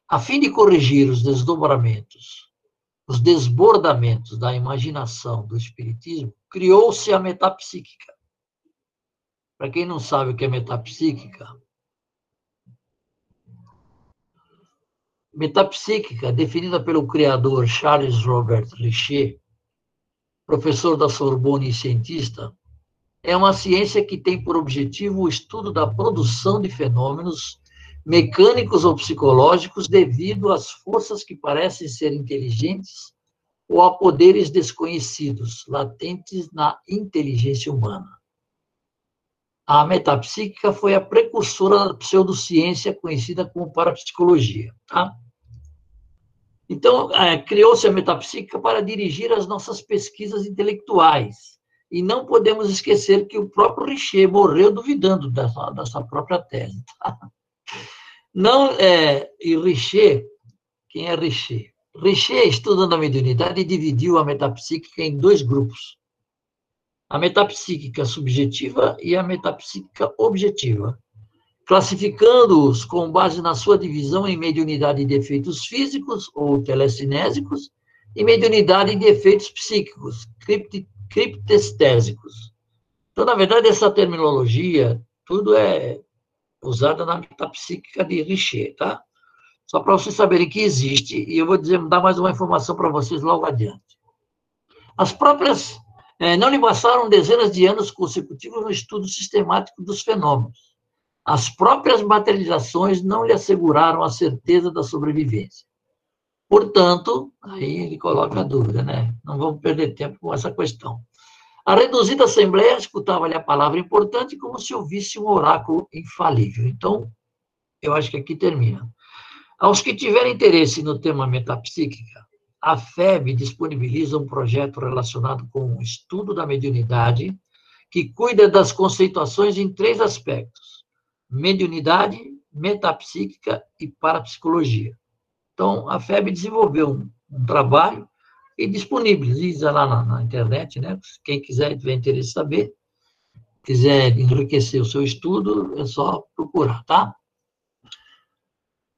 S1: A fim de corrigir os desdobramentos, os desbordamentos da imaginação do Espiritismo, criou-se a metapsíquica. Para quem não sabe o que é metapsíquica, Metapsíquica, definida pelo criador Charles Robert Richer, professor da Sorbonne e cientista, é uma ciência que tem por objetivo o estudo da produção de fenômenos mecânicos ou psicológicos devido às forças que parecem ser inteligentes ou a poderes desconhecidos, latentes na inteligência humana. A metapsíquica foi a precursora da pseudociência conhecida como parapsicologia. Tá? Então, é, criou-se a metapsíquica para dirigir as nossas pesquisas intelectuais. E não podemos esquecer que o próprio Richer morreu duvidando dessa, dessa própria tese. Tá? Não, é, e Richer, quem é Richer? Richer, estudando a mediunidade, dividiu a metapsíquica em dois grupos a metapsíquica subjetiva e a metapsíquica objetiva, classificando-os com base na sua divisão em mediunidade de efeitos físicos ou telecinésicos e mediunidade de efeitos psíquicos, criptestésicos. Então, na verdade, essa terminologia, tudo é usada na metapsíquica de Richer, tá? Só para vocês saberem que existe, e eu vou dizer, dar mais uma informação para vocês logo adiante. As próprias é, não lhe bastaram dezenas de anos consecutivos no estudo sistemático dos fenômenos. As próprias materializações não lhe asseguraram a certeza da sobrevivência. Portanto, aí ele coloca a dúvida, né? Não vamos perder tempo com essa questão. A reduzida assembleia escutava-lhe a palavra importante como se ouvisse um oráculo infalível. Então, eu acho que aqui termina. Aos que tiverem interesse no tema metapsíquica, a FEB disponibiliza um projeto relacionado com o estudo da mediunidade, que cuida das conceituações em três aspectos: mediunidade, metapsíquica e parapsicologia. Então, a FEB desenvolveu um, um trabalho e disponibiliza lá na, na, internet, né? Quem quiser, tiver interesse em saber, quiser enriquecer o seu estudo, é só procurar, tá?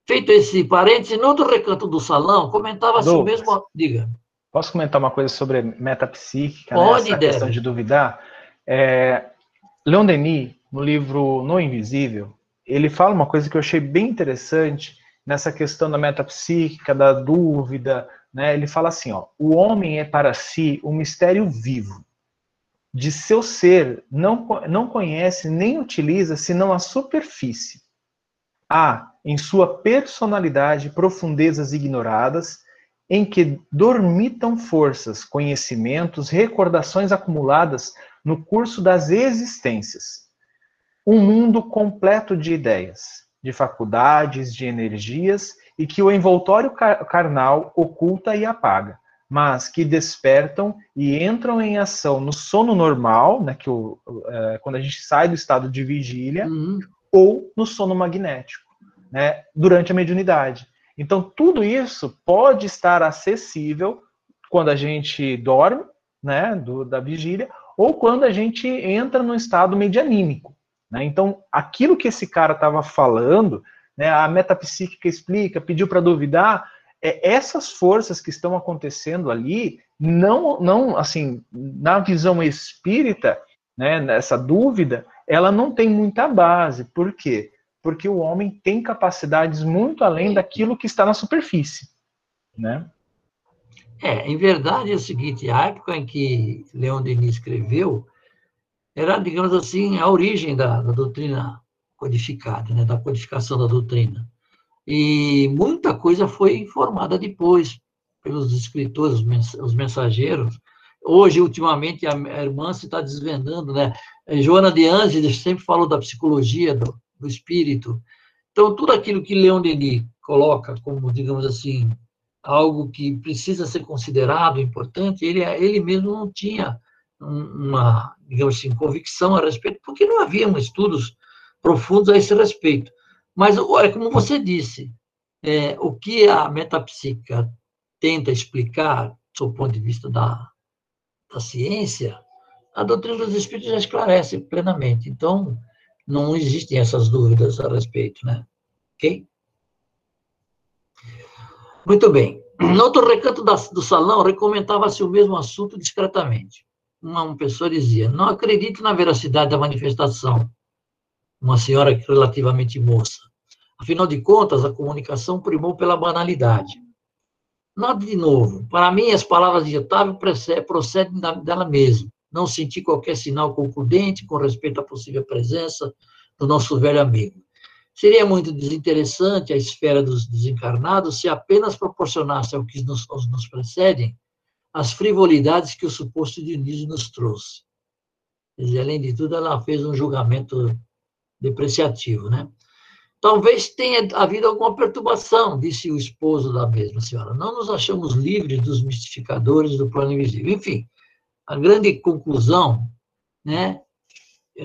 S1: Feito esse parêntese, no outro recanto do salão, comentava-se o mesmo. Diga.
S2: Posso comentar uma coisa sobre metapsíquica? Né? Pode, né? Essa deve. questão de duvidar. É, Leon Denis, no livro No Invisível, ele fala uma coisa que eu achei bem interessante nessa questão da metapsíquica, da dúvida. Né? Ele fala assim: ó, o homem é para si um mistério vivo. De seu ser, não, não conhece nem utiliza senão a superfície. Há em sua personalidade profundezas ignoradas, em que dormitam forças, conhecimentos, recordações acumuladas no curso das existências. Um mundo completo de ideias, de faculdades, de energias, e que o envoltório carnal oculta e apaga, mas que despertam e entram em ação no sono normal, né, que o, é, quando a gente sai do estado de vigília, uhum. ou no sono magnético né, durante a mediunidade. Então, tudo isso pode estar acessível quando a gente dorme, né, do, da vigília, ou quando a gente entra no estado medianímico. Né? Então, aquilo que esse cara estava falando, né, a metapsíquica explica, pediu para duvidar, é, essas forças que estão acontecendo ali, não, não, assim, na visão espírita, né, nessa dúvida, ela não tem muita base. Por quê? Porque o homem tem capacidades muito além daquilo que está na superfície, né?
S1: É, em verdade é o seguinte, a época em que Leon Denis escreveu era, digamos assim, a origem da, da doutrina codificada, né, da codificação da doutrina. E muita coisa foi informada depois pelos escritores, os mensageiros. Hoje, ultimamente, a irmã se está desvendando, né? Joana de Angeles sempre falou da psicologia do, do espírito. Então, tudo aquilo que Leon Denis coloca como, digamos assim, algo que precisa ser considerado importante, ele, ele mesmo não tinha uma, digamos assim, convicção a respeito, porque não haviam estudos profundos a esse respeito. Mas, olha, como você disse, é, o que a metapsíquica tenta explicar, do ponto de vista da, da ciência, a doutrina dos espíritos já esclarece plenamente. Então, não existem essas dúvidas a respeito, né? Ok? Muito bem. No outro recanto da, do salão, recomendava-se o mesmo assunto discretamente. Uma, pessoa dizia: Não acredito na veracidade da manifestação. Uma senhora relativamente moça. Afinal de contas, a comunicação primou pela banalidade. Nada de novo. Para mim, as palavras de Otávio procedem dela mesma. Não senti qualquer sinal concludente com respeito à possível presença do nosso velho amigo. Seria muito desinteressante a esfera dos desencarnados se apenas proporcionasse ao que nos, aos nos precedem as frivolidades que o suposto Dionísio nos trouxe. Além de tudo, ela fez um julgamento depreciativo, né? Talvez tenha havido alguma perturbação, disse o esposo da mesma senhora. Não nos achamos livres dos mistificadores do plano invisível. Enfim, a grande conclusão né,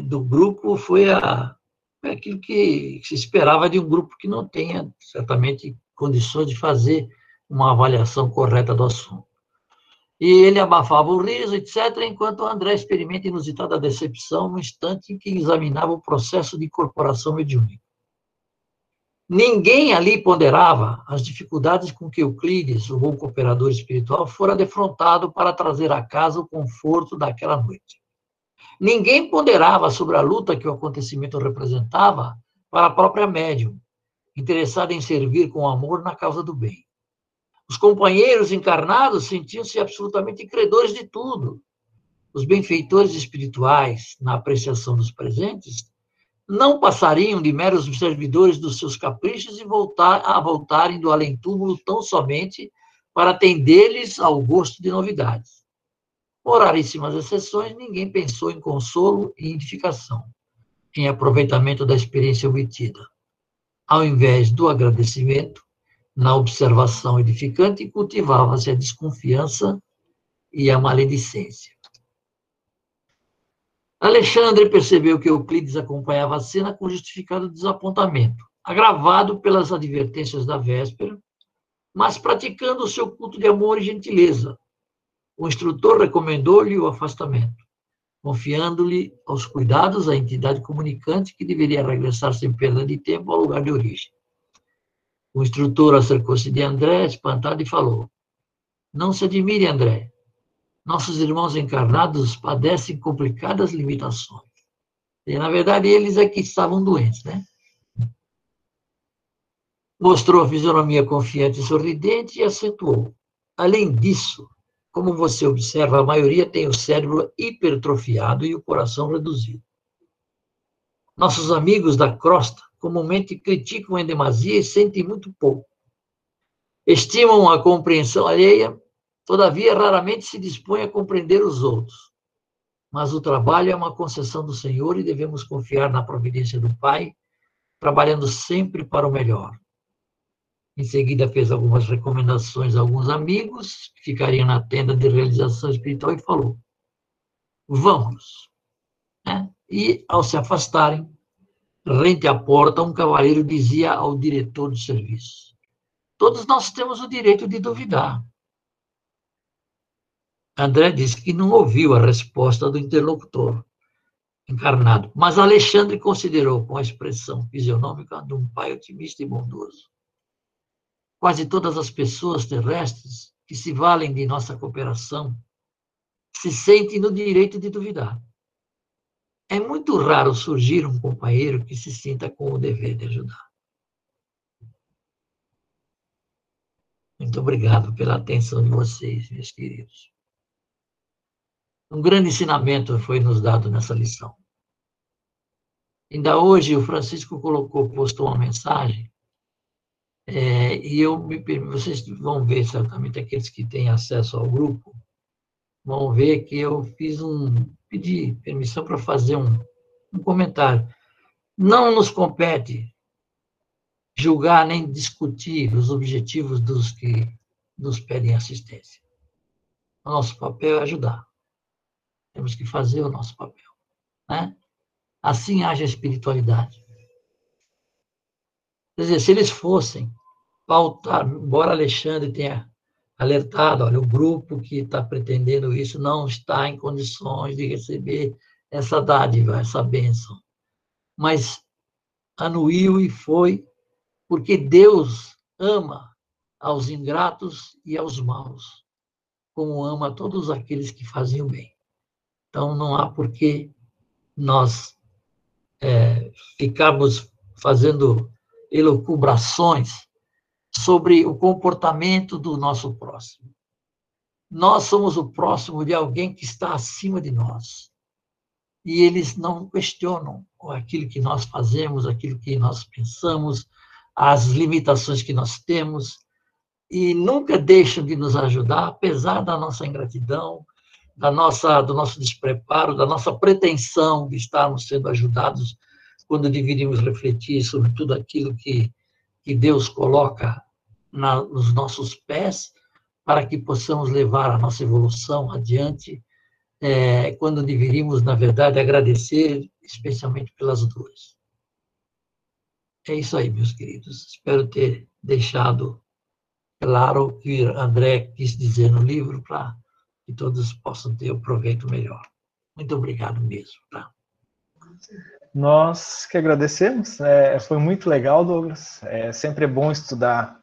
S1: do grupo foi a, é aquilo que se esperava de um grupo que não tenha, certamente, condições de fazer uma avaliação correta do assunto. E ele abafava o riso, etc., enquanto André experimenta inusitada decepção no instante em que examinava o processo de incorporação mediúnica. Ninguém ali ponderava as dificuldades com que Euclides, o bom cooperador espiritual, fora defrontado para trazer a casa o conforto daquela noite. Ninguém ponderava sobre a luta que o acontecimento representava para a própria médium, interessada em servir com amor na causa do bem. Os companheiros encarnados sentiam-se absolutamente credores de tudo. Os benfeitores espirituais, na apreciação dos presentes, não passariam de meros servidores dos seus caprichos e voltar a voltarem do além-túmulo tão somente para atender-lhes ao gosto de novidades. Por raríssimas exceções, ninguém pensou em consolo e edificação, em aproveitamento da experiência obtida. Ao invés do agradecimento, na observação edificante, cultivava-se a desconfiança e a maledicência. Alexandre percebeu que Euclides acompanhava a cena com justificado desapontamento, agravado pelas advertências da véspera, mas praticando o seu culto de amor e gentileza, o instrutor recomendou-lhe o afastamento, confiando-lhe aos cuidados a entidade comunicante que deveria regressar sem perda de tempo ao lugar de origem. O instrutor acercou-se de André, espantado, e falou: Não se admire, André. Nossos irmãos encarnados padecem complicadas limitações. E, na verdade, eles é que estavam doentes, né? Mostrou a fisionomia confiante e sorridente e acentuou. Além disso, como você observa, a maioria tem o cérebro hipertrofiado e o coração reduzido. Nossos amigos da crosta comumente criticam em demasia e sentem muito pouco. Estimam a compreensão alheia, todavia raramente se dispõem a compreender os outros. Mas o trabalho é uma concessão do Senhor e devemos confiar na providência do Pai, trabalhando sempre para o melhor. Em seguida, fez algumas recomendações a alguns amigos que ficariam na tenda de realização espiritual e falou: Vamos. Né? E, ao se afastarem, rente à porta, um cavaleiro dizia ao diretor do serviço: Todos nós temos o direito de duvidar. André disse que não ouviu a resposta do interlocutor. encarnado. Mas Alexandre considerou, com a expressão fisionômica de um pai otimista e bondoso, quase todas as pessoas terrestres que se valem de nossa cooperação se sentem no direito de duvidar. É muito raro surgir um companheiro que se sinta com o dever de ajudar. Muito obrigado pela atenção de vocês, meus queridos. Um grande ensinamento foi nos dado nessa lição. Ainda hoje, o Francisco colocou, postou uma mensagem, é, e eu me vocês vão ver certamente aqueles que têm acesso ao grupo, vão ver que eu fiz um, pedi permissão para fazer um, um comentário. Não nos compete julgar nem discutir os objetivos dos que nos pedem assistência. O nosso papel é ajudar. Temos que fazer o nosso papel. Né? Assim haja espiritualidade. Quer dizer, se eles fossem pautar, embora Alexandre tenha alertado, olha, o grupo que está pretendendo isso não está em condições de receber essa dádiva, essa bênção. Mas anuiu e foi porque Deus ama aos ingratos e aos maus, como ama todos aqueles que fazem o bem. Então, não há por que nós é, ficarmos fazendo elucubrações sobre o comportamento do nosso próximo. Nós somos o próximo de alguém que está acima de nós. E eles não questionam aquilo que nós fazemos, aquilo que nós pensamos, as limitações que nós temos, e nunca deixam de nos ajudar, apesar da nossa ingratidão, da nossa, do nosso despreparo, da nossa pretensão de estarmos sendo ajudados quando deveríamos refletir sobre tudo aquilo que, que Deus coloca na, nos nossos pés para que possamos levar a nossa evolução adiante, é, quando deveríamos, na verdade, agradecer especialmente pelas dores. É isso aí, meus queridos. Espero ter deixado claro o que André quis dizer no livro para que todos possam ter o proveito melhor. Muito obrigado mesmo. Tá?
S2: Nós que agradecemos. É, foi muito legal, Douglas. É sempre é bom estudar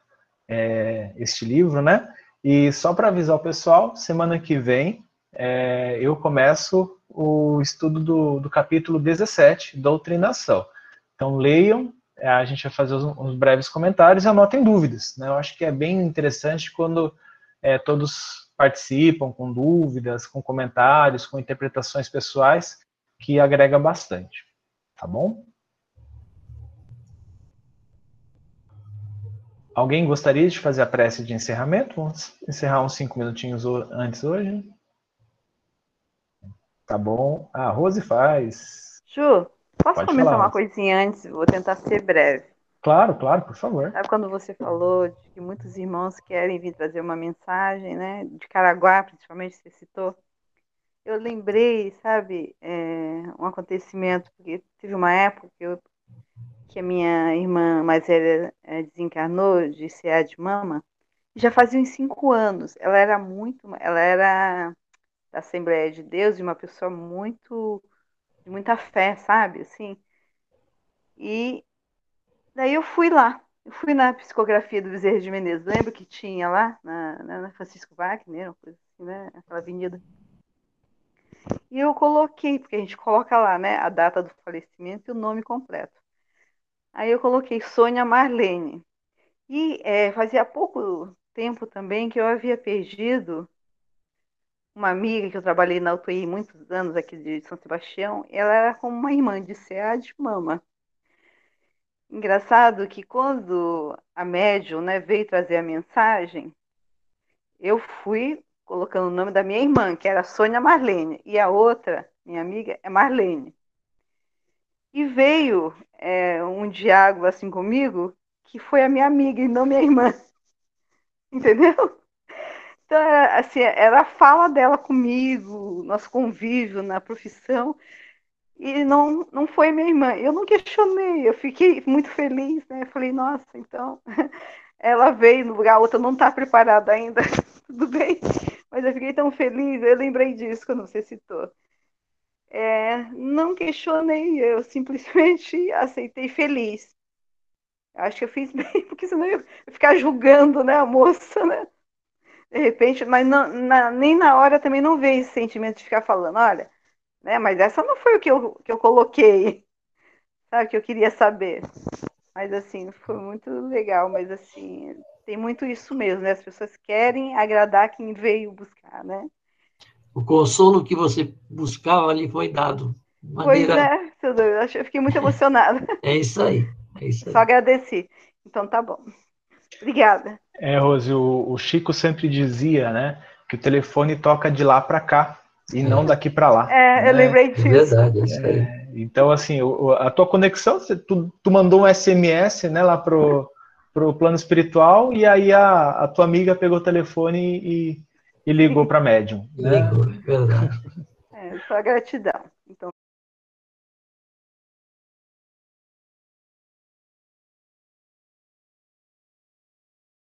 S2: é, este livro, né? E só para avisar o pessoal, semana que vem é, eu começo o estudo do, do capítulo 17, Doutrinação. Então leiam, é, a gente vai fazer uns, uns breves comentários e anotem dúvidas. Né? Eu acho que é bem interessante quando é, todos participam com dúvidas, com comentários, com interpretações pessoais, que agrega bastante. Tá bom? Alguém gostaria de fazer a prece de encerramento? Vamos encerrar uns cinco minutinhos antes hoje. Tá bom. A Rose faz.
S3: Ju, posso Pode comentar falar. uma coisinha antes? Vou tentar ser breve.
S2: Claro, claro, por favor.
S3: Sabe quando você falou de que muitos irmãos querem vir trazer uma mensagem, né? De Caraguá, principalmente, você citou. Eu lembrei, sabe, é, um acontecimento, porque teve uma época que, eu, que a minha irmã mais velha é, desencarnou de CA de mama, já fazia uns cinco anos. Ela era muito, ela era da Assembleia de Deus e uma pessoa muito, de muita fé, sabe, assim. E Daí eu fui lá, eu fui na psicografia do Bezerra de Menezes, lembra que tinha lá, na, na Francisco Wagner, uma coisa assim, né? Aquela avenida. E eu coloquei, porque a gente coloca lá, né, a data do falecimento e o nome completo. Aí eu coloquei Sônia Marlene. E é, fazia pouco tempo também que eu havia perdido uma amiga que eu trabalhei na UTI muitos anos aqui de São Sebastião. Ela era como uma irmã de CA de mama. Engraçado que quando a médium né, veio trazer a mensagem, eu fui colocando o nome da minha irmã, que era Sônia Marlene, e a outra, minha amiga, é Marlene. E veio é, um diálogo assim comigo, que foi a minha amiga e não minha irmã. Entendeu? Então, era, assim, era a fala dela comigo, nosso convívio na profissão, e não, não foi minha irmã. Eu não questionei, eu fiquei muito feliz, né? Falei, nossa, então ela veio no lugar, a outra não está preparada ainda, tudo bem. Mas eu fiquei tão feliz, eu lembrei disso quando você citou. É, não questionei, eu simplesmente aceitei feliz. Acho que eu fiz bem, porque senão eu ia ficar julgando né, a moça, né? De repente, mas não, na, nem na hora também não veio esse sentimento de ficar falando, olha, né, mas essa não foi o que eu, que eu coloquei, sabe, que eu queria saber. Mas assim, foi muito legal, mas assim, tem muito isso mesmo, né? As pessoas querem agradar quem veio buscar, né?
S1: O consolo que você buscava ali foi dado.
S3: Maneira... Pois é, Deus, eu fiquei muito emocionada.
S1: É isso aí, é isso aí.
S3: Só agradeci. Então tá bom. Obrigada.
S2: É, Rose, o, o Chico sempre dizia, né, que o telefone toca de lá para cá e é. não daqui para lá.
S3: É,
S2: né?
S3: eu lembrei disso. É
S1: verdade, é isso aí. É,
S2: então, assim, a tua conexão, tu, tu mandou um SMS, né, lá pro, pro plano espiritual e aí a, a tua amiga pegou o telefone e, e ligou para médium.
S1: Né? Ligou, é verdade.
S3: É, só gratidão.